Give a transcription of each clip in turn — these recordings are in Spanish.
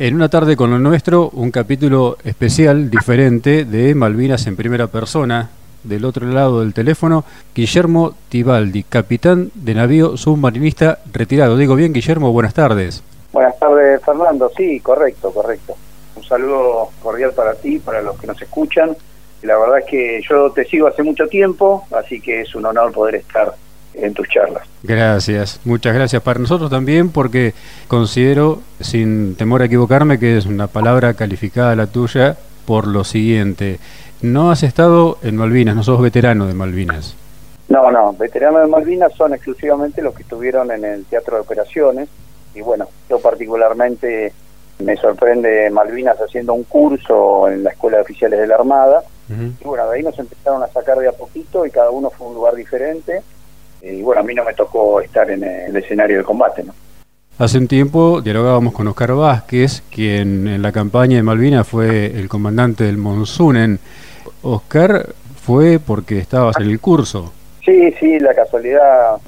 En una tarde con lo nuestro, un capítulo especial, diferente, de Malvinas en primera persona. Del otro lado del teléfono, Guillermo Tibaldi, capitán de navío submarinista retirado. Digo bien, Guillermo, buenas tardes. Buenas tardes, Fernando. Sí, correcto, correcto. Un saludo cordial para ti, para los que nos escuchan. La verdad es que yo te sigo hace mucho tiempo, así que es un honor poder estar en tus charlas. Gracias, muchas gracias. Para nosotros también, porque considero, sin temor a equivocarme, que es una palabra calificada la tuya por lo siguiente. No has estado en Malvinas, no sos veterano de Malvinas. No, no, veteranos de Malvinas son exclusivamente los que estuvieron en el Teatro de Operaciones. Y bueno, yo particularmente me sorprende Malvinas haciendo un curso en la Escuela de Oficiales de la Armada. Y bueno, de ahí nos empezaron a sacar de a poquito y cada uno fue a un lugar diferente y bueno, a mí no me tocó estar en el escenario de combate, ¿no? Hace un tiempo dialogábamos con Oscar Vázquez, quien en la campaña de Malvinas fue el comandante del Monsunen. Oscar fue porque estabas en el curso. Sí, sí, la casualidad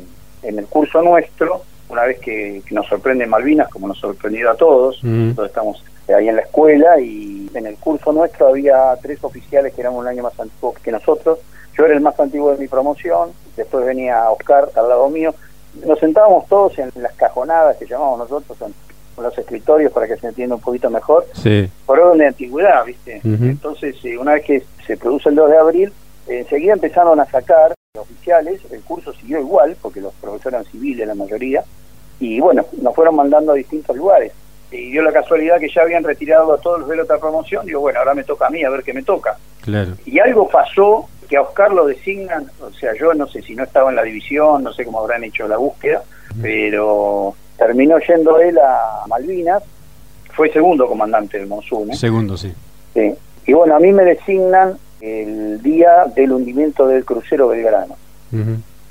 en el curso nuestro, una vez que, nos sorprende Malvinas, como nos sorprendido a todos, todos estamos ahí en la escuela y en el curso nuestro había tres oficiales que eran un año más antiguos que nosotros. Yo era el más antiguo de mi promoción, después venía Oscar al lado mío. Nos sentábamos todos en las cajonadas que llamamos nosotros, en, los escritorios para que se entienda un poquito mejor, por orden de antigüedad, ¿viste? Entonces, eh, una vez que se produce el 2 de abril, enseguida empezaron a sacar oficiales, el curso siguió igual, porque los profesores eran civiles la mayoría, y bueno, nos fueron mandando a distintos lugares. Y dio la casualidad que ya habían retirado a todos los de la otra promoción, digo, bueno, ahora me toca a mí, a ver qué me toca. Claro. Y algo pasó que a Oscar lo designan, o sea, yo no sé si no estaba en la división, no sé cómo habrán hecho la búsqueda, pero terminó yendo él a Malvinas, fue segundo comandante del Monzón. ¿eh? Segundo, sí. sí. Y bueno, a mí me designan el día del hundimiento del crucero Belgrano.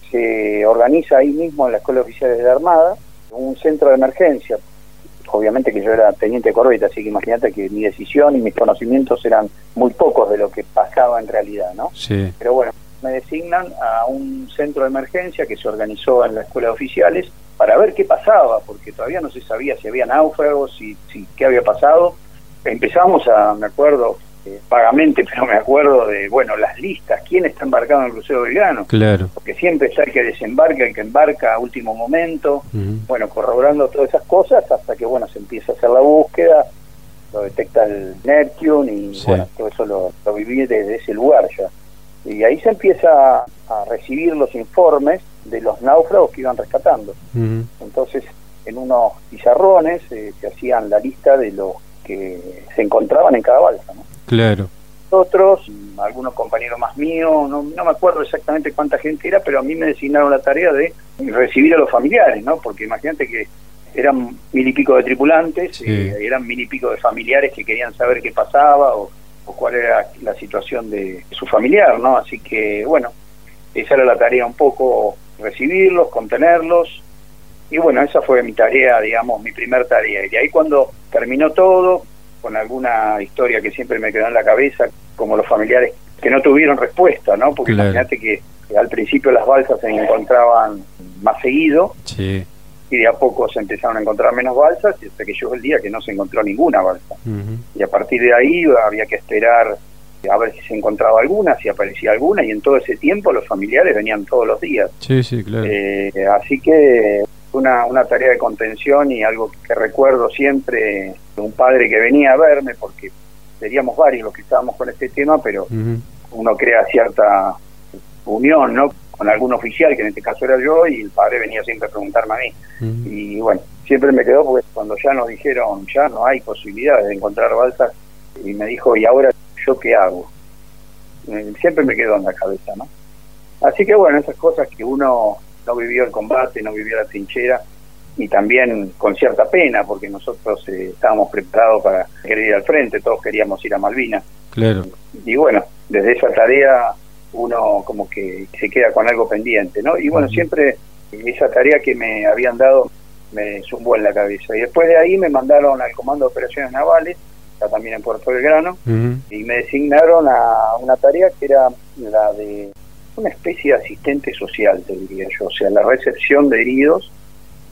Se organiza ahí mismo en la Escuela Oficial de la Armada un centro de emergencia obviamente que yo era teniente corbeta, así que imagínate que mi decisión y mis conocimientos eran muy pocos de lo que pasaba en realidad, ¿no? Sí. Pero bueno, me designan a un centro de emergencia que se organizó en la escuela de oficiales para ver qué pasaba, porque todavía no se sabía si había náufragos, si, si qué había pasado. Empezamos a, me acuerdo, eh, vagamente, pero me acuerdo de, bueno, las listas, quién está embarcado en el crucero Belgrano. Claro. Porque siempre está el que desembarca, el que embarca a último momento, bueno, corroborando todas esas cosas hasta que, bueno, se empieza a hacer la búsqueda, lo detecta el Neptune y, bueno, todo eso lo, lo viví desde ese lugar ya. Y ahí se empieza a recibir los informes de los náufragos que iban rescatando. Entonces, en unos pizarrones eh, se hacían la lista de los que se encontraban en cada balsa, ¿no? Claro. Otros, algunos compañeros más míos, no, me acuerdo exactamente cuánta gente era, pero a mí me designaron la tarea de recibir a los familiares, ¿no? Porque imagínate que eran mil y pico de tripulantes, eh, eran mil y pico de familiares que querían saber qué pasaba o, cuál era la situación de su familiar, ¿no? Así que, bueno, esa era la tarea un poco, recibirlos, contenerlos, y bueno, esa fue mi tarea, digamos, mi primer tarea. Y ahí cuando terminó todo, con alguna historia que siempre me quedó en la cabeza, como los familiares que no tuvieron respuesta, ¿no? Porque imagínate que al principio las balsas se encontraban más seguido y de a poco se empezaron a encontrar menos balsas y hasta que llegó el día que no se encontró ninguna balsa. Y a partir de ahí había que esperar a ver si se encontraba alguna, si aparecía alguna, y en todo ese tiempo los familiares venían todos los días. Sí, sí, claro. Eh, así que una, una tarea de contención y algo que recuerdo siempre, un padre que venía a verme, porque seríamos varios los que estábamos con este tema, pero uno crea cierta unión, ¿no? Con algún oficial, que en este caso era yo, y el padre venía siempre a preguntarme a mí. Y bueno, siempre me quedó porque cuando ya nos dijeron, ya no hay posibilidades de encontrar balsas, y me dijo, ¿y ahora yo qué hago? Eh, siempre me quedó en la cabeza, ¿no? Así que bueno, esas cosas que uno no vivió el combate, no vivió la trinchera y también con cierta pena porque nosotros eh, estábamos preparados para querer ir al frente, todos queríamos ir a Malvinas. Claro. Y bueno, desde esa tarea uno como que se queda con algo pendiente, ¿no? Y bueno, siempre esa tarea que me habían dado me zumbó en la cabeza. Y después de ahí me mandaron al Comando de Operaciones Navales, ya también en Puerto Belgrano, y me designaron a una tarea que era la de una especie de asistente social, te diría yo. O sea, la recepción de heridos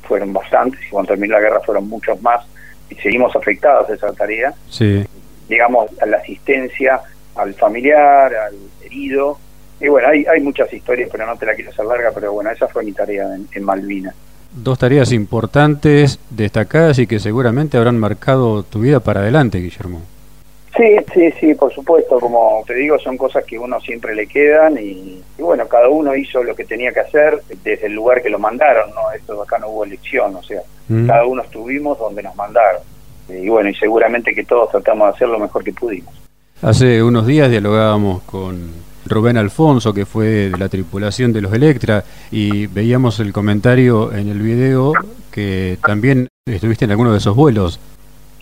fueron bastantes, y cuando terminó la guerra fueron muchos más y seguimos afectados a esa tarea, Sí. digamos, a la asistencia al familiar, al herido. Y bueno, hay, hay muchas historias, pero no te la quiero hacer larga, pero bueno, esa fue mi tarea en, en Malvinas. Dos tareas importantes, destacadas y que seguramente habrán marcado tu vida para adelante, Guillermo. Sí, sí, sí, por supuesto, como te digo, son cosas que uno siempre le quedan y, y bueno, cada uno hizo lo que tenía que hacer desde el lugar que lo mandaron, ¿no? Esto acá no hubo elección, o sea, Mm. cada uno estuvimos donde nos mandaron. Y bueno, y seguramente que todos tratamos de hacer lo mejor que pudimos. Hace unos días dialogábamos con Rubén Alfonso, que fue de la tripulación de los Electra, y veíamos el comentario en el video que también estuviste en alguno de esos vuelos.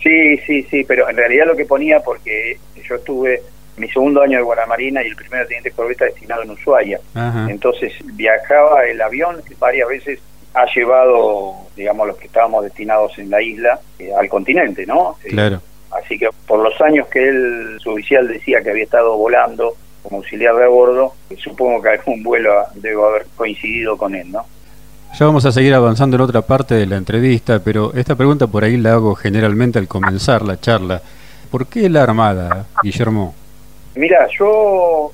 Sí, sí, sí, pero en realidad lo que ponía, porque yo estuve mi segundo año de Guaramarina y el primer teniente corbeta destinado en Ushuaia. Ajá. Entonces viajaba el avión, que varias veces ha llevado, digamos, los que estábamos destinados en la isla eh, al continente, ¿no? Eh, Claro. Así que por los años que él, su oficial decía que había estado volando como auxiliar de a bordo, supongo que algún vuelo debo haber coincidido con él, ¿no? Ya vamos a seguir avanzando en otra parte de la entrevista, pero esta pregunta por ahí la hago generalmente al comenzar la charla. ¿Por qué la Armada, Guillermo? Mira, yo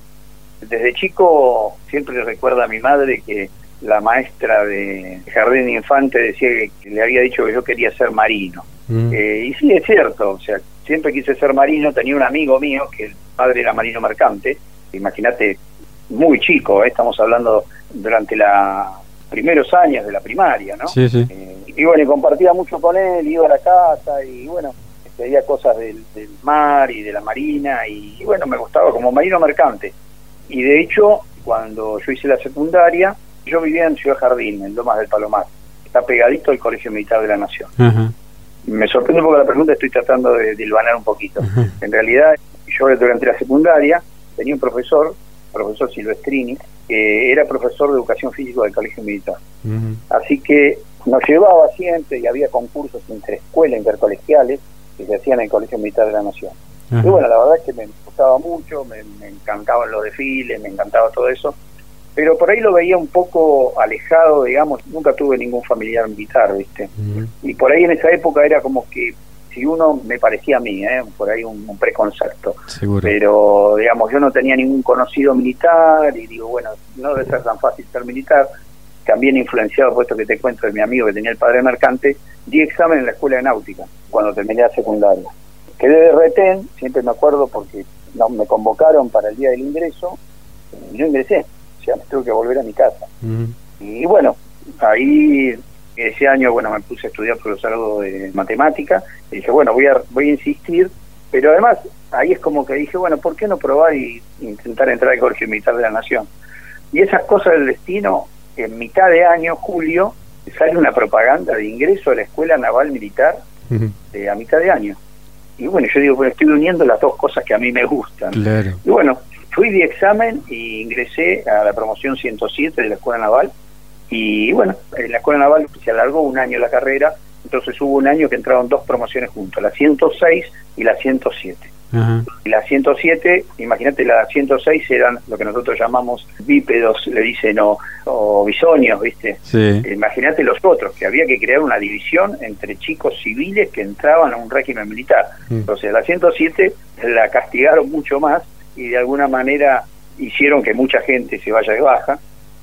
desde chico siempre recuerdo a mi madre que la maestra de jardín infante decía que le había dicho que yo quería ser marino. Mm. Eh, y sí, es cierto, o sea, siempre quise ser marino, tenía un amigo mío que el padre era marino mercante, imagínate, muy chico, ¿eh? estamos hablando durante los primeros años de la primaria, ¿no? Sí, sí. Eh, y bueno, y compartía mucho con él, iba a la casa y bueno, veía cosas del, del mar y de la marina y, y bueno, me gustaba como marino mercante. Y de hecho, cuando yo hice la secundaria, yo vivía en Ciudad Jardín, en Lomas del Palomar, está pegadito al Colegio Militar de la Nación. Me sorprende porque la pregunta estoy tratando de, de un poquito. En realidad, yo durante la secundaria tenía un profesor, profesor Silvestrini, que era profesor de educación física del Colegio Militar. Así que nos llevaba siempre y había concursos interescuela, intercolegiales, que se hacían en el Colegio Militar de la Nación. Y bueno, la verdad es que me gustaba mucho, me, me encantaban los desfiles, me encantaba todo eso, pero por ahí lo veía un poco alejado, digamos, nunca tuve ningún familiar militar, ¿viste? Y por ahí en esa época era como que, si uno me parecía a mí, ¿eh? por ahí un, un preconcepto, Seguro. pero digamos, yo no tenía ningún conocido militar y digo, bueno, no debe ser tan fácil ser militar. También influenciado por esto que te cuento de mi amigo que tenía el padre mercante, di examen en la escuela de náutica cuando terminé la secundaria. Quedé de retén, siempre me acuerdo porque no, me convocaron para el día del ingreso y yo ingresé, o sea, me tuve que volver a mi casa. Y bueno, ahí ese año bueno me puse a estudiar profesorado de matemática y dije, bueno, voy a, voy a insistir, pero además ahí es como que dije, bueno, ¿por qué no probar y intentar entrar al Colegio Militar de la Nación? Y esas cosas del destino, en mitad de año, julio, sale una propaganda de ingreso a la Escuela Naval Militar eh, a mitad de año. Y bueno, yo digo, bueno, estoy uniendo las dos cosas que a mí me gustan. Claro. Y bueno, fui de examen y ingresé a la promoción 107 de la Escuela Naval. Y bueno, en la Escuela Naval se alargó un año la carrera, entonces hubo un año que entraron dos promociones juntos, la 106 y la 107. Ajá. Y la 107, imagínate, la 106 eran lo que nosotros llamamos bípedos, le dicen, o, o bisonios, ¿viste? Sí. Imagínate los otros, que había que crear una división entre chicos civiles que entraban a un régimen militar. Mm. Entonces, la 107 la castigaron mucho más y de alguna manera hicieron que mucha gente se vaya de baja.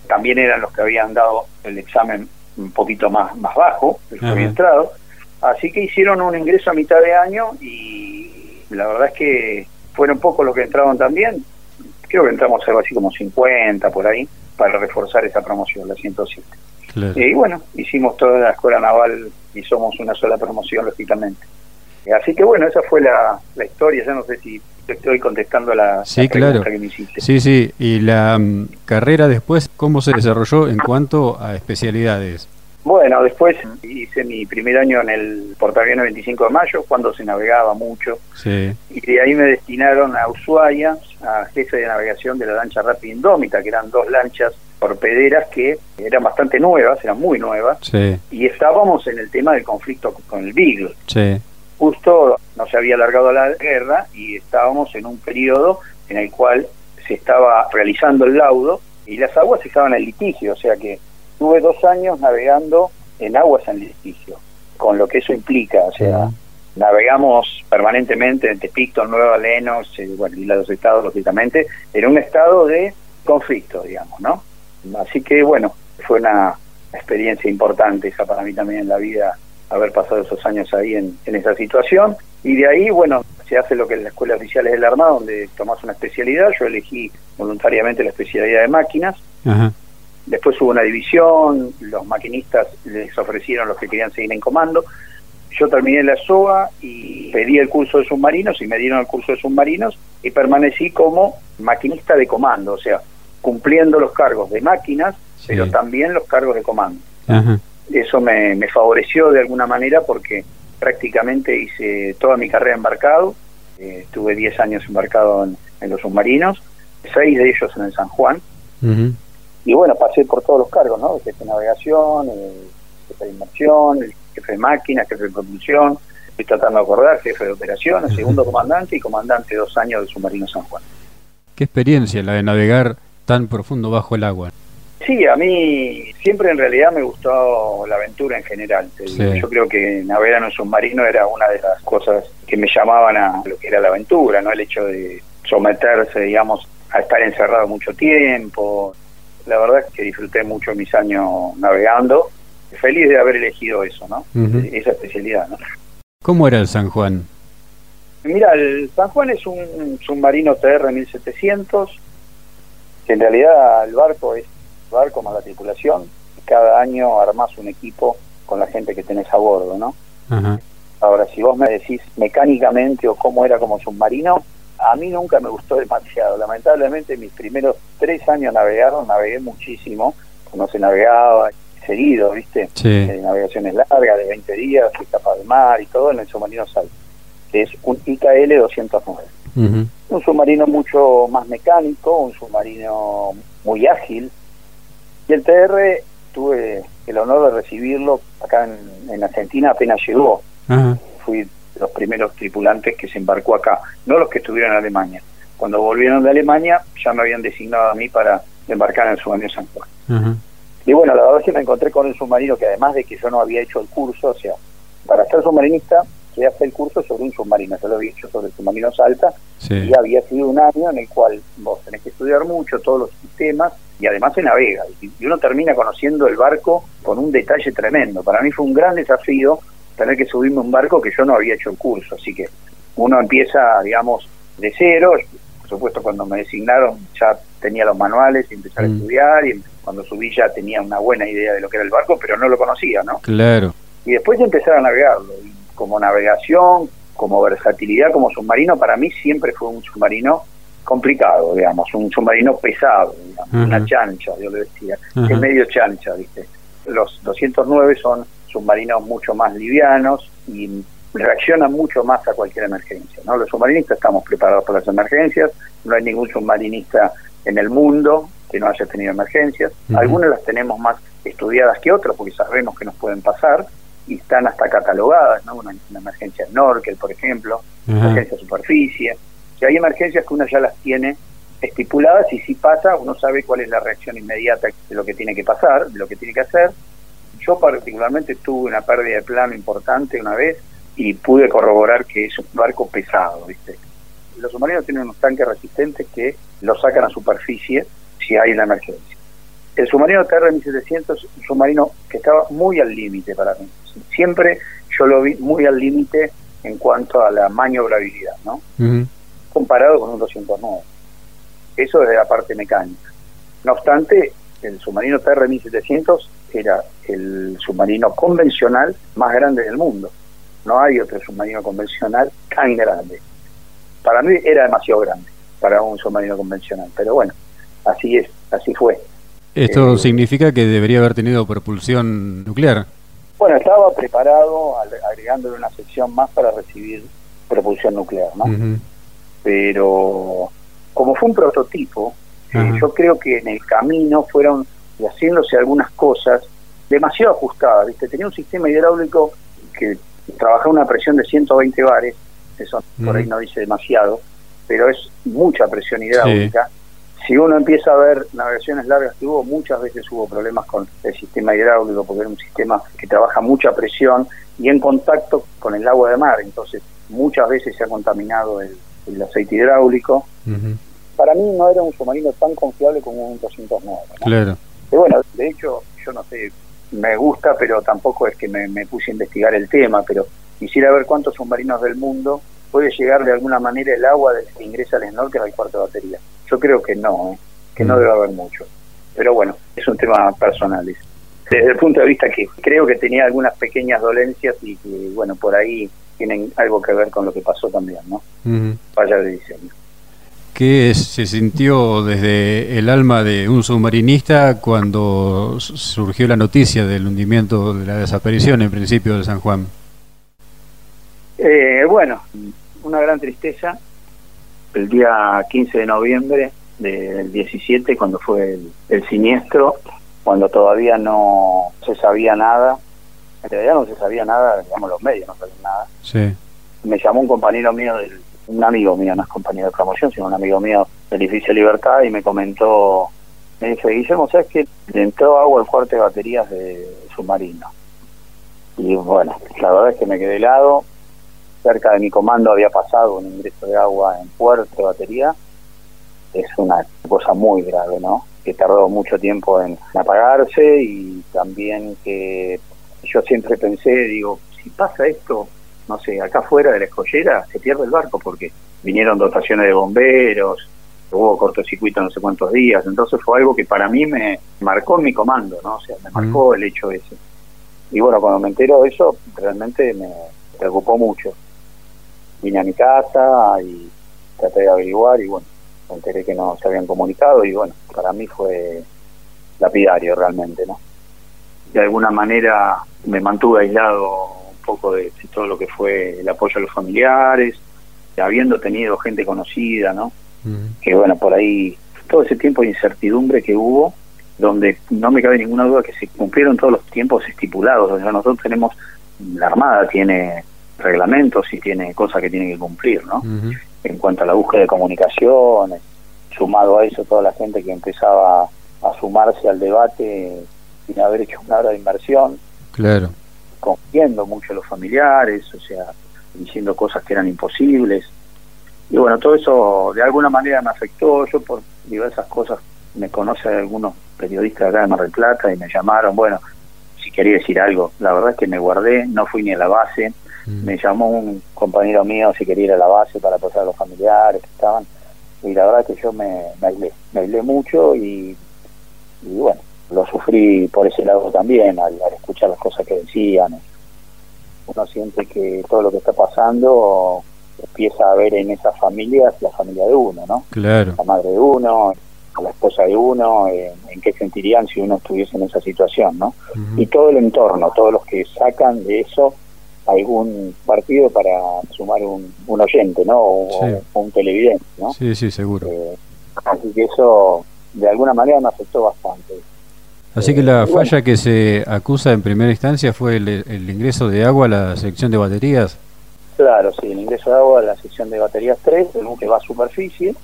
También eran los que habían dado el examen un poquito más, más bajo, el que había entrado. Así que hicieron un ingreso a mitad de año y la verdad es que fueron pocos los que entraron también. Creo que entramos algo así como 50 por ahí para reforzar esa promoción, la 107. Claro. Y bueno, hicimos toda la escuela naval y somos una sola promoción, lógicamente. Eh, Así que bueno, esa fue la, la historia. Ya no sé si te estoy contestando la, Sí, la pregunta claro. que me hiciste. Sí, sí. ¿Y la mm, carrera después cómo se desarrolló en cuanto a especialidades? Bueno, después hice mi primer año en el portaaviones 25 de mayo, cuando se navegaba mucho. Sí. Y de ahí me destinaron a Ushuaia, a jefe de navegación de la lancha Rápida Indómita, que eran dos lanchas torpederas que eran bastante nuevas, eran muy nuevas. Sí. Y estábamos en el tema del conflicto con el Beagle. Sí. Justo no se había alargado la guerra y estábamos en un periodo en el cual se estaba realizando el laudo y las aguas estaban en litigio, o sea que tuve dos años navegando en aguas en litigio, con lo que eso implica, o sea, navegamos permanentemente entre Picton, Nueva Lenos, eh, bueno, y los estados, lógicamente, en un estado de conflicto, digamos, ¿no? Así que, bueno, fue una experiencia importante esa para mí también en la vida, haber pasado esos años ahí en, en esa situación. Y de ahí, bueno, se hace lo que es la Escuela Oficial es del Armado, donde tomás una especialidad. Yo elegí voluntariamente la especialidad de máquinas. Después hubo una división, los maquinistas les ofrecieron los que querían seguir en comando. Yo terminé la SOA y pedí el curso de submarinos y me dieron el curso de submarinos y permanecí como maquinista de comando, o sea, cumpliendo los cargos de máquinas, pero también los cargos de comando. Eso me, me favoreció de alguna manera porque prácticamente hice toda mi carrera embarcado, eh, estuve 10 años embarcado en, los submarinos, seis de ellos en el San Juan, y bueno, pasé por todos los cargos, ¿no? Jefe de navegación, jefe de inmersión, jefe de máquinas, jefe de propulsión, estoy tratando de acordar, jefe de operaciones, segundo comandante y comandante dos años del submarino San Juan. ¿Qué experiencia la de navegar tan profundo bajo el agua? Sí, a mí siempre en realidad me gustó la aventura en general. Yo creo que navegar en un submarino era una de las cosas que me llamaban a lo que era la aventura, ¿no? El hecho de someterse, digamos, a estar encerrado mucho tiempo. La verdad es que disfruté mucho mis años navegando. Feliz de haber elegido eso, ¿no? Esa especialidad, ¿no? ¿Cómo era el San Juan? Mira, el San Juan es un submarino TR 1700. Que en realidad el barco es barco más la tripulación, cada año armás un equipo con la gente que tenés a bordo, ¿no? Ahora, si vos me decís mecánicamente o cómo era como submarino, a mí nunca me gustó demasiado. Lamentablemente, mis primeros tres años navegaron, navegué muchísimo, no se navegaba seguido, ¿viste? Eh, navegaciones largas de 20 días, escapa del mar y todo en el submarino Sal, que es un IKL 209. Un submarino mucho más mecánico, un submarino muy ágil, y el TR tuve el honor de recibirlo acá en, Argentina apenas llegó. Fui de los primeros tripulantes que se embarcó acá, no los que estuvieron en Alemania. Cuando volvieron de Alemania ya me habían designado a mí para embarcar en el submarino San Juan. Y bueno, la verdad es que me encontré con un submarino que además de que yo no había hecho el curso, o sea, para ser submarinista se hace el curso sobre un submarino, yo lo había hecho sobre el submarino Salta y había sido un año en el cual vos tenés que estudiar mucho todos los sistemas y además se navega y uno termina conociendo el barco con un detalle tremendo. Para mí fue un gran desafío tener que subirme un barco que yo no había hecho el curso, así que uno empieza, digamos, de cero, por supuesto cuando me designaron ya tenía los manuales y empezar a mm. estudiar y cuando subí ya tenía una buena idea de lo que era el barco, pero no lo conocía, ¿no? Claro. Y después empezar a navegarlo, y como navegación, como versatilidad, como submarino, para mí siempre fue un submarino complicado, digamos, un submarino pesado, una chancha, yo le decía, es medio chancha, ¿viste? Los 209 son submarinos mucho más livianos y reaccionan mucho más a cualquier emergencia, ¿no? Los submarinistas estamos preparados para las emergencias, no hay ningún submarinista en el mundo que no haya tenido emergencias, algunas las tenemos más estudiadas que otras porque sabemos que nos pueden pasar y están hasta catalogadas, ¿no? Una, emergencia snorkel, por ejemplo, emergencia superficie, si hay emergencias que uno ya las tiene estipuladas y si pasa uno sabe cuál es la reacción inmediata de lo que tiene que pasar, de lo que tiene que hacer. Yo particularmente tuve una pérdida de plano importante una vez y pude corroborar que es un barco pesado, ¿viste? Los submarinos tienen unos tanques resistentes que los sacan a superficie si hay una emergencia. El submarino TR-1700 es un submarino que estaba muy al límite para mí. Siempre yo lo vi muy al límite en cuanto a la maniobrabilidad, ¿no? Comparado con un 209. Eso es de la parte mecánica. No obstante, el submarino TR-1700 era el submarino convencional más grande del mundo. No hay otro submarino convencional tan grande. Para mí era demasiado grande para un submarino convencional, pero bueno, así es, así fue. ¿Esto eh, significa que debería haber tenido propulsión nuclear? Bueno, estaba preparado agregándole una sección más para recibir propulsión nuclear, ¿no? Pero como fue un prototipo, eh, yo creo que en el camino fueron haciéndose algunas cosas demasiado ajustadas, ¿viste? Tenía un sistema hidráulico que trabajaba una presión de 120 bares, eso por ahí no dice demasiado, pero es mucha presión hidráulica, si uno empieza a ver navegaciones largas que hubo, muchas veces hubo problemas con el sistema hidráulico, porque era un sistema que trabaja mucha presión y en contacto con el agua de mar, entonces muchas veces se ha contaminado el, aceite hidráulico. Para mí no era un submarino tan confiable como un 209. Claro. Y bueno, de hecho, yo no sé, me gusta, pero tampoco es que me, me puse a investigar el tema, pero quisiera ver cuántos submarinos del mundo puede llegar de alguna manera el agua que ingresa al snorkel al cuarto de batería. Yo creo que no, ¿eh? que no debe haber mucho. Pero bueno, es un tema personal. Desde el punto de vista que creo que tenía algunas pequeñas dolencias y que, bueno, por ahí tienen algo que ver con lo que pasó también, ¿no? Vaya de diseño. ¿Qué se sintió desde el alma de un submarinista cuando surgió la noticia del hundimiento, de la desaparición en principio de San Juan? Eh, bueno, una gran tristeza. El día 15 de noviembre del 17, cuando fue el, siniestro, cuando todavía no se sabía nada, en realidad no se sabía nada, digamos los medios no sabían nada. Sí. Me llamó un compañero mío, del, un amigo mío, no es compañero de promoción, sino un amigo mío del edificio Libertad y me comentó, me dice, Guillermo, ¿sabes que le entró agua al cuarto de baterías de submarino? Y bueno, la verdad es que me quedé helado, cerca de mi comando había pasado un ingreso de agua en puerto de batería, es una cosa muy grave, ¿no? Que tardó mucho tiempo en apagarse y también que yo siempre pensé, digo, si pasa esto, no sé, acá fuera de la escollera, se pierde el barco porque vinieron dotaciones de bomberos, hubo cortocircuito no sé cuántos días, entonces fue algo que para mí me marcó mi comando, ¿no? O sea, me marcó el hecho ese. Y bueno, cuando me entero de eso, realmente me preocupó mucho vine a mi casa y traté de averiguar y bueno, me enteré que no se habían comunicado y bueno, para mí fue lapidario realmente, ¿no? De alguna manera me mantuve aislado un poco de, todo lo que fue el apoyo a los familiares, habiendo tenido gente conocida, ¿no? Que bueno, por ahí todo ese tiempo de incertidumbre que hubo, donde no me cabe ninguna duda que se cumplieron todos los tiempos estipulados. O sea, nosotros tenemos, la Armada tiene reglamentos y tiene cosas que tiene que cumplir, ¿no? En cuanto a la búsqueda de comunicaciones, sumado a eso toda la gente que empezaba a sumarse al debate sin haber hecho una hora de inversión. Claro. Confiando mucho a los familiares, o sea, diciendo cosas que eran imposibles. Y bueno, todo eso de alguna manera me afectó. Yo por diversas cosas me conocen algunos periodistas acá de Mar del Plata y me llamaron, bueno, si quería decir algo. La verdad es que me guardé, no fui ni a la base Mm. Me llamó un compañero mío si quería ir a la base para apoyar a los familiares que estaban. Y la verdad que yo me, me aislé, me aislé mucho y, bueno, lo sufrí por ese lado también, al, escuchar las cosas que decían. Uno siente que todo lo que está pasando empieza a ver en esas familias la familia de uno, ¿no? Claro. La madre de uno, la esposa de uno, en, qué sentirían si uno estuviese en esa situación, ¿no? Y todo el entorno, todos los que sacan de eso algún partido para sumar un, oyente, ¿no? O, un televidente, ¿no? Sí, sí, seguro. Eh, así que eso de alguna manera me afectó bastante. Así que la falla que se acusa en primera instancia fue el, ingreso de agua a la sección de baterías. Claro, sí, el ingreso de agua a la sección de baterías 3, que va a superficie,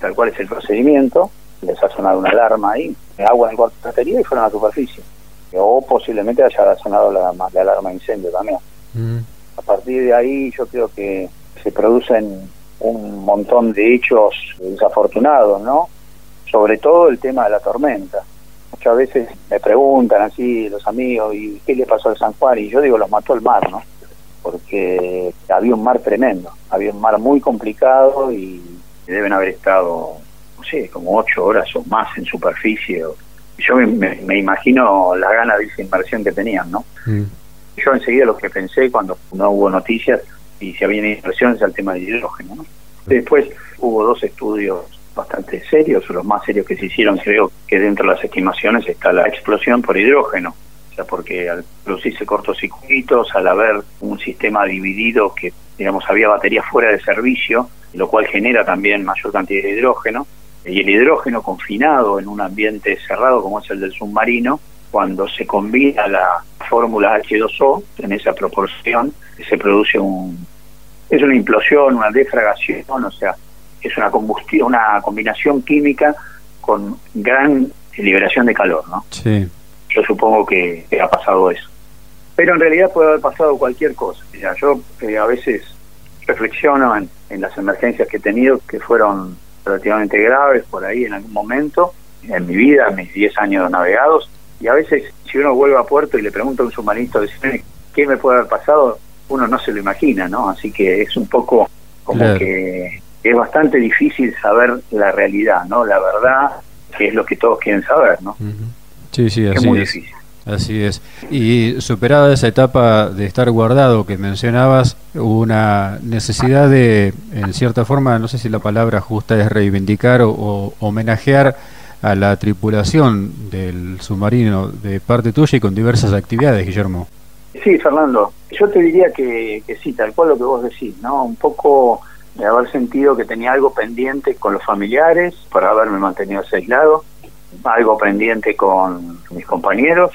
tal cual es el procedimiento, les ha sonado una alarma ahí, agua en cuarto de batería y fueron a la superficie. O posiblemente haya sonado la, la alarma de incendio también. Mm. A partir de ahí yo creo que se producen un montón de hechos desafortunados, ¿no? Sobre todo el tema de la tormenta. Muchas veces me preguntan así los amigos, ¿y qué le pasó al San Juan? Y yo digo, los mató el mar, ¿no? Porque había un mar tremendo, había un mar muy complicado y deben haber estado, no sé, como ocho horas o más en superficie. Yo me, imagino la gana de esa inversión que tenían, ¿no? Mm. Yo enseguida lo que pensé cuando no hubo noticias y si había inversiones al tema del hidrógeno. Después hubo dos estudios bastante serios, los más serios que se hicieron, creo que dentro de las estimaciones está la explosión por hidrógeno. O sea, porque al producirse cortocircuitos, al haber un sistema dividido que, digamos, había baterías fuera de servicio, lo cual genera también mayor cantidad de hidrógeno, y el hidrógeno confinado en un ambiente cerrado como es el del submarino, cuando se combina la fórmula H2O en esa proporción, se produce un es una implosión, una defragación, o sea, es una combustión, una combinación química con gran liberación de calor, ¿no? Sí. Yo supongo que, ha pasado eso. Pero en realidad puede haber pasado cualquier cosa. yo eh, a veces reflexiono en, en las emergencias que he tenido, que fueron relativamente graves por ahí en algún momento, en mi vida, en mis 10 años navegados, y a veces si uno vuelve a puerto y le pregunta a un submarinista qué me puede haber pasado, uno no se lo imagina, ¿no? Así que es un poco como que es bastante difícil saber la realidad, ¿no? La verdad, que es lo que todos quieren saber, ¿no? Sí, sí, así es. Muy difícil. Así es. Y superada esa etapa de estar guardado que mencionabas, una necesidad de, en cierta forma, no sé si la palabra justa es reivindicar o homenajear a la tripulación del submarino de parte tuya y con diversas actividades, Guillermo. Sí, Fernando, yo te diría que, que sí, tal cual lo que vos decís, ¿no? Un poco de haber sentido que tenía algo pendiente con los familiares, por haberme mantenido aislado, algo pendiente con mis compañeros,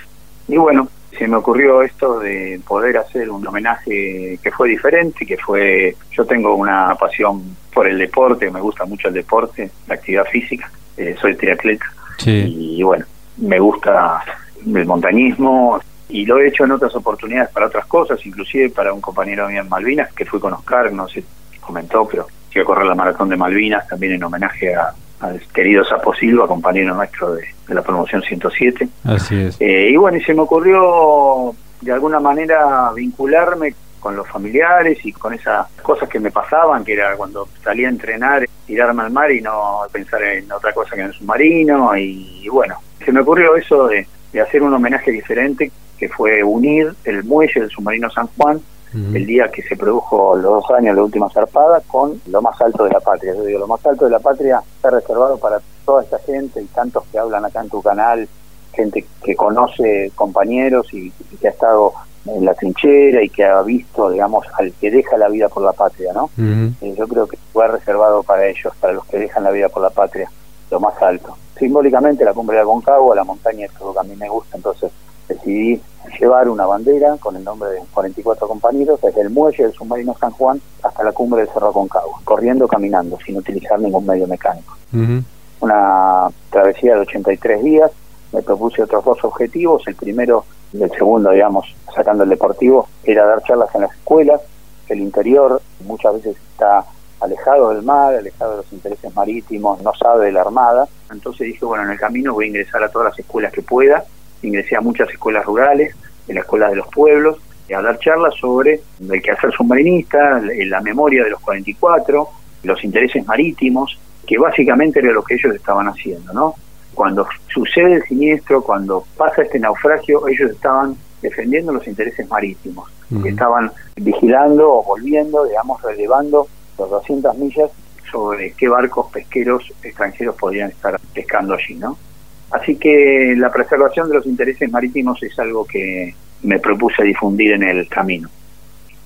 y bueno, se me ocurrió esto de poder hacer un homenaje que fue diferente, que fue, yo tengo una pasión por el deporte, me gusta mucho el deporte, la actividad física, eh, soy triatleta. Y, bueno, me gusta el montañismo y lo he hecho en otras oportunidades para otras cosas, inclusive para un compañero mío en Malvinas que fui con Oscar, no sé, comentó, pero fui a correr la maratón de Malvinas también en homenaje a, al querido Sapo Silva, compañero nuestro de, la promoción 107. Así es. Eh, y bueno, y se me ocurrió de alguna manera vincularme con los familiares y con esas cosas que me pasaban, que era cuando salía a entrenar, tirarme al mar y no pensar en otra cosa que en el submarino. Y, bueno, se me ocurrió eso de, hacer un homenaje diferente, que fue unir el muelle del submarino San Juan el día que se produjo los dos años la última zarpada con lo más alto de la patria. Yo digo, lo más alto de la patria está reservado para toda esta gente y tantos que hablan acá en tu canal, gente que conoce compañeros y que ha estado en la trinchera y que ha visto, digamos, al que deja la vida por la patria, ¿no? Eh, yo creo que fue reservado para ellos, para los que dejan la vida por la patria, lo más alto. Simbólicamente la cumbre de Aconcagua, la montaña es lo que a mí me gusta, entonces decidí llevar una bandera con el nombre de 44 compañeros desde el muelle del submarino San Juan hasta la cumbre del Cerro Aconcagua, corriendo, caminando, sin utilizar ningún medio mecánico. Una travesía de 83 días, me propuse otros dos objetivos, el primero del segundo, digamos, sacando el deportivo, era dar charlas en las escuelas. El interior muchas veces está alejado del mar, alejado de los intereses marítimos, no sabe de la armada. Entonces dije, bueno, en el camino voy a ingresar a todas las escuelas que pueda. Ingresé a muchas escuelas rurales, en la escuela de los pueblos, a dar charlas sobre el quehacer submarinista, la memoria de los 44, los intereses marítimos, que básicamente era lo que ellos estaban haciendo, ¿no? Cuando sucede el siniestro, cuando pasa este naufragio, ellos estaban defendiendo los intereses marítimos, estaban vigilando o volviendo, digamos, relevando los 200 millas sobre qué barcos pesqueros extranjeros podrían estar pescando allí, ¿no? Así que la preservación de los intereses marítimos es algo que me propuse difundir en el camino.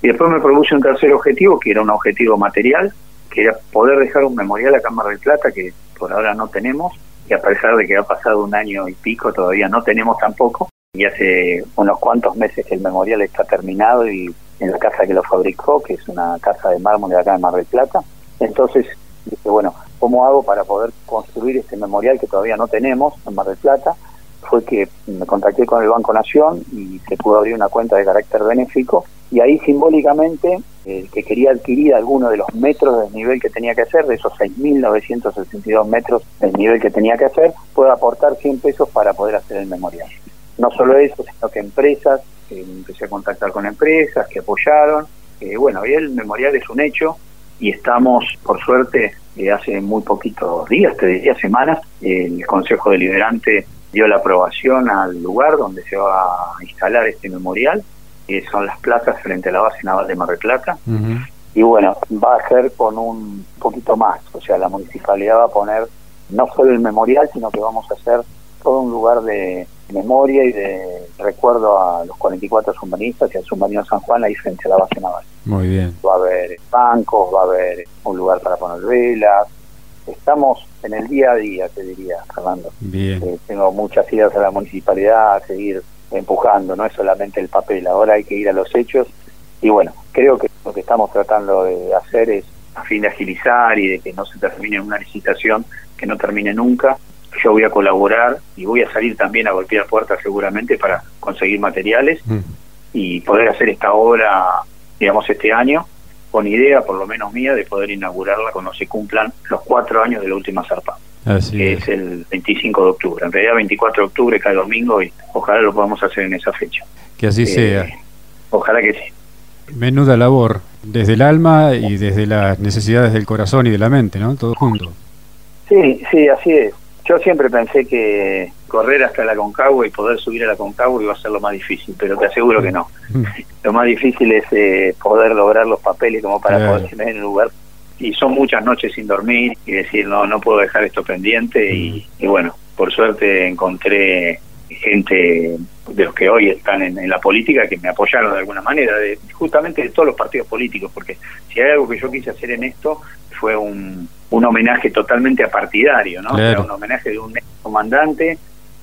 Y después me propuse un tercer objetivo, que era un objetivo material, que era poder dejar un memorial a Cámara del Plata, que por ahora no tenemos, y a pesar de que ha pasado un año y pico, todavía no tenemos tampoco, y hace unos cuantos meses que el memorial está terminado y en la casa que lo fabricó, que es una casa de mármol de acá en Mar del Plata. Entonces dije, bueno, ¿cómo hago para poder construir este memorial que todavía no tenemos en Mar del Plata? Fue que me contacté con el Banco Nación y se pudo abrir una cuenta de carácter benéfico y ahí simbólicamente el que quería adquirir alguno de los metros del nivel que tenía que hacer, de esos 6.962 metros del nivel que tenía que hacer, puede aportar 100 pesos para poder hacer el memorial no solo eso, sino que empresas, empecé a contactar con empresas que apoyaron. Eh, bueno, y el memorial es un hecho y estamos, por suerte, eh, hace muy poquitos días, te diría semanas, el Consejo Deliberante dio la aprobación al lugar donde se va a instalar este memorial, que son las plazas frente a la base naval de Mar del Plata. Y bueno, va a ser con un poquito más, o sea, la municipalidad va a poner no solo el memorial, sino que vamos a hacer todo un lugar de memoria y de recuerdo a los 44 submarinistas y al submarino San Juan ahí frente a la base naval. Muy bien. Va a haber bancos, va a haber un lugar para poner velas. Estamos en el día a día, te diría, Fernando. Bien. Eh, tengo muchas ideas a la municipalidad a seguir empujando, no es solamente el papel, ahora hay que ir a los hechos y bueno, creo que lo que estamos tratando de hacer es a fin de agilizar y de que no se termine una licitación que no termine nunca. Yo voy a colaborar y voy a salir también a golpear puertas seguramente para conseguir materiales Mm. y poder hacer esta obra, digamos, este año, con idea, por lo menos mía, de poder inaugurarla cuando se cumplan los cuatro años de la última zarpa, Así que es. es el 25 de octubre. En realidad 24 de octubre cae domingo y ojalá lo podamos hacer en esa fecha. Que así Eh, sea. Ojalá que sí. Menuda labor, desde el alma y desde las necesidades del corazón y de la mente, ¿no? Todo junto. Sí, sí, así es. Yo siempre pensé que correr hasta la Concagua y poder subir a la Concagua iba a ser lo más difícil, pero te aseguro que no. Mm. Lo más difícil es eh, poder lograr los papeles como para Claro. poder tener el lugar. Y son muchas noches sin dormir y decir, no, no puedo dejar esto pendiente. Y, y bueno, por suerte encontré gente de los que hoy están en, en la política que me apoyaron de alguna manera, de, justamente de todos los partidos políticos, porque si hay algo que yo quise hacer en esto fue un, un homenaje totalmente apartidario, ¿no? O sea, un homenaje de un ex comandante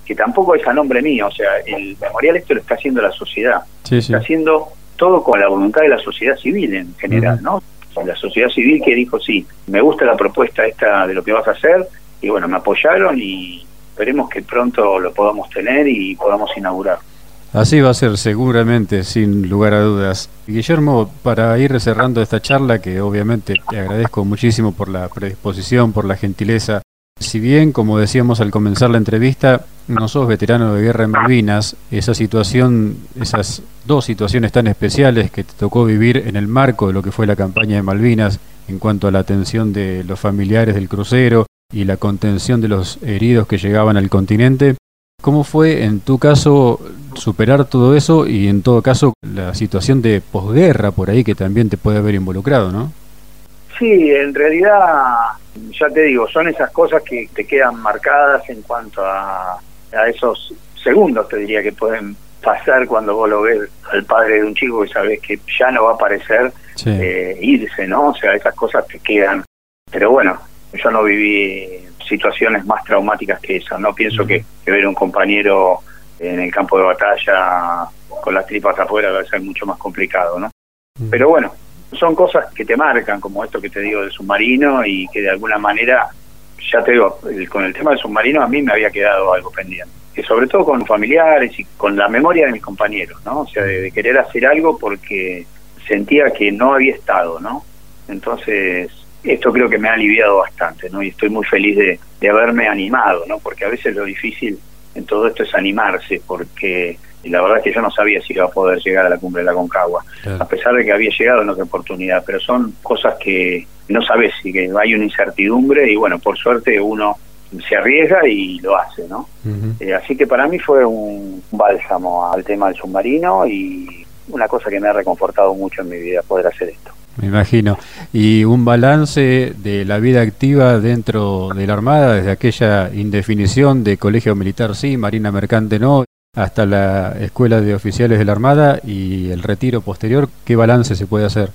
que tampoco es a nombre mío, o sea, el memorial esto lo está haciendo la sociedad Sí, sí. está haciendo todo con la voluntad de la sociedad civil en general. ¿no? La sociedad civil que dijo, sí, me gusta la propuesta esta de lo que vas a hacer, y bueno, me apoyaron y esperemos que pronto lo podamos tener y podamos inaugurar. Así va a ser seguramente, sin lugar a dudas. Guillermo, para ir cerrando esta charla, que obviamente te agradezco muchísimo por la predisposición, por la gentileza. Si bien, como decíamos al comenzar la entrevista, no sos veterano de guerra en Malvinas, esa situación, esas dos situaciones tan especiales que te tocó vivir en el marco de lo que fue la campaña de Malvinas en cuanto a la atención de los familiares del crucero y la contención de los heridos que llegaban al continente, ¿Cómo fue en tu caso superar todo eso y en todo caso la situación de posguerra por ahí que también te puede haber involucrado, ¿no? Sí, en realidad, ya te digo, son esas cosas que te quedan marcadas en cuanto a, a esos segundos, te diría, que pueden pasar cuando vos lo ves al padre de un chico que sabes que ya no va a aparecer Sí. eh, irse, ¿no? O sea, esas cosas te quedan. Pero bueno, yo no viví situaciones más traumáticas que esas, ¿no? Pienso que, que ver a un compañero en el campo de batalla con las tripas afuera va a ser mucho más complicado, ¿no? Pero bueno, son cosas que te marcan, como esto que te digo del submarino y que de alguna manera, ya te digo, el- con el tema del submarino a mí me había quedado algo pendiente. Que sobre todo con familiares y con la memoria de mis compañeros, ¿no? O sea, de, de querer hacer algo porque sentía que no había estado, ¿no? Entonces, esto creo que me ha aliviado bastante, ¿no? Y estoy muy feliz de, de haberme animado, ¿no? Porque a veces lo difícil en todo esto es animarse, porque la verdad es que yo no sabía si iba a poder llegar a la cumbre de la Concagua Claro. a pesar de que había llegado en otra oportunidad, pero son cosas que no sabes si que hay una incertidumbre y bueno, por suerte uno se arriesga y lo hace, ¿no? Eh, así que para mí fue un bálsamo al tema del submarino y una cosa que me ha reconfortado mucho en mi vida poder hacer esto. Me imagino. Y un balance de la vida activa dentro de la Armada, desde aquella indefinición de colegio militar sí, marina mercante no, hasta la escuela de oficiales de la Armada y el retiro posterior, ¿qué balance se puede hacer?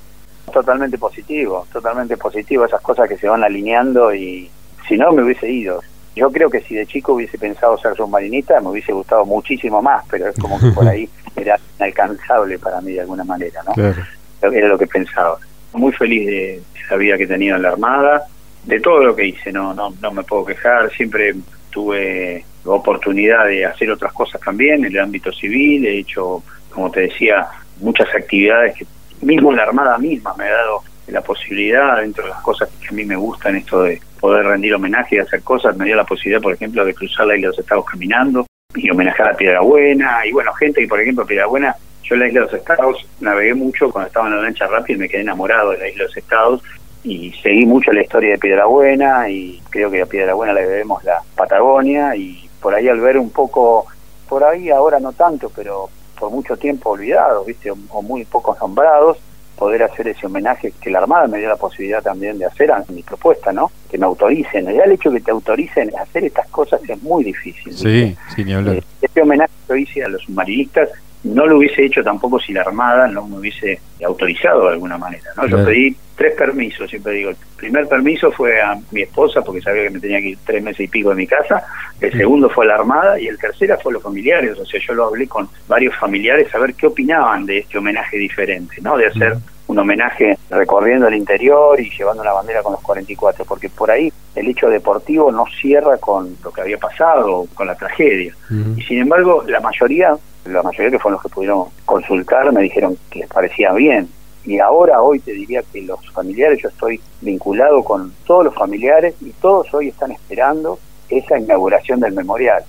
Totalmente positivo, totalmente positivo, esas cosas que se van alineando y si no me hubiese ido. Yo creo que si de chico hubiese pensado ser submarinista me hubiese gustado muchísimo más, pero es como que por ahí era inalcanzable para mí de alguna manera, ¿no? Claro. Era lo que pensaba. Muy feliz de, la vida que he tenido en la Armada, de todo lo que hice, no, no, no me puedo quejar, siempre tuve oportunidad de hacer otras cosas también en el ámbito civil, he hecho, como te decía, muchas actividades que mismo en la Armada misma me ha dado la posibilidad, dentro de las cosas que a mí me gustan, esto de poder rendir homenaje y hacer cosas, me dio la posibilidad, por ejemplo, de cruzar la isla de los Estados caminando y homenajear a Piedra Buena, y bueno, gente que, por ejemplo, Piedra Buena, yo en la isla de los Estados navegué mucho cuando estaba en la lancha rápida y me quedé enamorado de la isla de los Estados y seguí mucho la historia de Piedra Buena y creo que a Piedra Buena le debemos la Patagonia y por ahí al ver un poco, por ahí ahora no tanto, pero por mucho tiempo olvidados, ¿viste? O, muy pocos nombrados, poder hacer ese homenaje que la Armada me dio la posibilidad también de hacer a mi propuesta, ¿no? Que me autoricen. Ya el hecho de que te autoricen a hacer estas cosas es muy difícil. Sí, sin ni hablar. Eh, Este homenaje que yo hice a los submarinistas no lo hubiese hecho tampoco si la Armada no me hubiese autorizado de alguna manera. ¿no? Yo pedí tres permisos, siempre digo. El primer permiso fue a mi esposa porque sabía que me tenía que ir tres meses y pico de mi casa. El segundo fue a la Armada y el tercero fue a los familiares. O sea, yo lo hablé con varios familiares a ver qué opinaban de este homenaje diferente, ¿no? De hacer. Un homenaje recorriendo el interior y llevando una bandera con los 44, porque por ahí el hecho deportivo no cierra con lo que había pasado, con la tragedia. Y sin embargo, la mayoría, la mayoría que fueron los que pudieron consultar, me dijeron que les parecía bien. Y ahora, hoy te diría que los familiares, yo estoy vinculado con todos los familiares y todos hoy están esperando esa inauguración del memorial.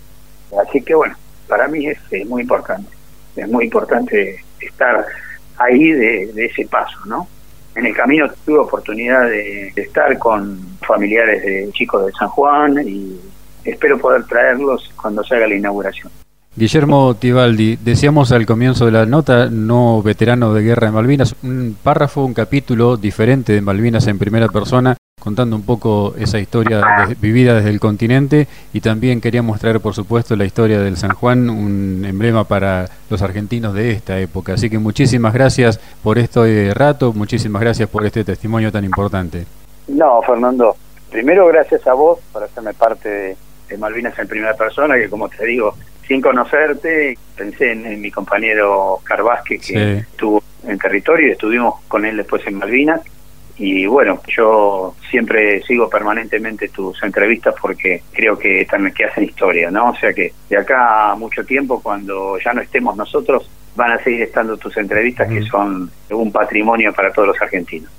Así que bueno, para mí es, muy importante, es muy importante estar ahí de, ese paso, ¿no? En el camino tuve oportunidad de, estar con familiares de chicos de San Juan y espero poder traerlos cuando se haga la inauguración. Guillermo Tibaldi, decíamos al comienzo de la nota, no veterano de guerra de Malvinas, un párrafo, un capítulo diferente de Malvinas en primera persona, contando un poco esa historia vivida desde el continente y también queríamos traer, por supuesto, la historia del San Juan, un emblema para los argentinos de esta época. Así que muchísimas gracias por este rato, muchísimas gracias por este testimonio tan importante. No, Fernando, primero gracias a vos por hacerme parte de, Malvinas en primera persona, que como te digo, sin conocerte, pensé en, mi compañero Carvasque que estuvo en territorio y estuvimos con él después en Malvinas y bueno, yo siempre sigo permanentemente tus entrevistas porque creo que también que hacen historia, ¿no? O sea que de acá a mucho tiempo, cuando ya no estemos nosotros, van a seguir estando tus entrevistas que son un patrimonio para todos los argentinos.